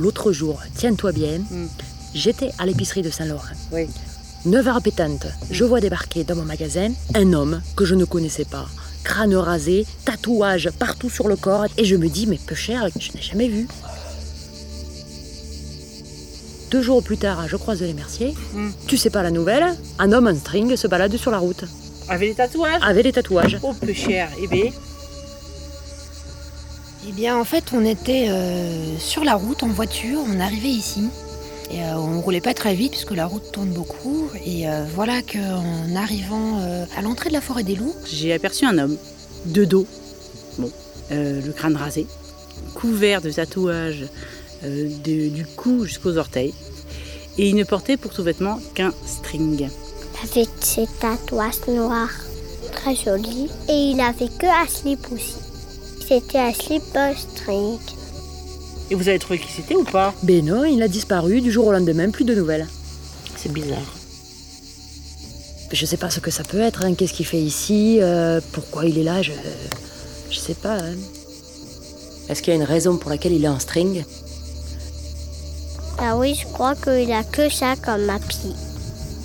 L'autre jour, tiens-toi bien, Mm. j'étais à l'épicerie de Saint-Laurent. Oui. 9 heures pétantes, je vois débarquer dans mon magasin un homme que je ne connaissais pas. Crâne rasé, tatouage partout sur le corps, et je me dis, mais peu cher, je n'ai jamais vu. Deux jours plus tard, je croise les Merciers. Mm. Tu sais pas la nouvelle? Un homme en string se balade sur la route, Avec les tatouages? Avec des tatouages. Oh, peu cher. Eh bien, Eh bien, en fait, on était euh, sur la route en voiture, on arrivait ici. Et euh, on roulait pas très vite puisque la route tourne beaucoup. Et euh, voilà qu'en arrivant euh, à l'entrée de la forêt des loups, j'ai aperçu un homme, de dos, bon, euh, le crâne rasé, couvert de tatouages euh, de- du cou jusqu'aux orteils. Et il ne portait pour tout vêtement qu'un string. avec ses tatouages noirs. Très joli. Et il avait que un slip aussi. C'était euh, string. Et vous avez trouvé qui c'était ou pas? Ben non, il a disparu du jour au lendemain, plus de nouvelles. C'est bizarre. Je sais pas ce que ça peut être, hein, qu'est-ce qu'il fait ici, euh, pourquoi il est là, je, je sais pas. hein. Est-ce qu'il y a une raison pour laquelle il est en string? Ah oui, je crois qu'il a que ça comme appui.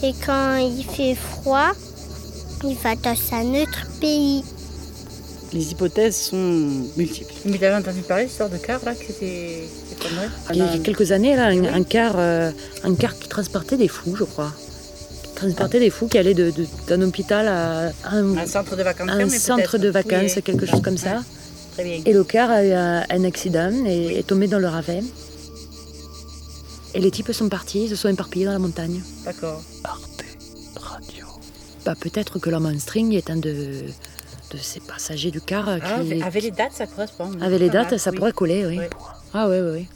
Et quand il fait froid, il va dans un autre pays. Les hypothèses sont multiples. Mais t'avais entendu parler de l'histoire de car là, que c'était c'est pas vrai Il y a quelques années, là, un, Oui. un car, euh, un car qui transportait des fous, je crois. Qui transportait des fous qui allaient de- de- d'un hôpital à un, Un centre de vacances. un mais centre peut-être. de vacances, Oui, quelque chose comme ça. Ouais, Très bien. Et le car a eu un, un accident et est tombé dans le ravin. Et les types sont partis, ils se sont éparpillés dans la montagne. D'accord. Bah, peut-être que l'homme en string est un de, de ces passagers du car euh, Ah, qui, avec les dates, ça correspond. avec les dates, mal, ça oui. pourrait coller, oui. Ouais. Ah oui, oui, oui.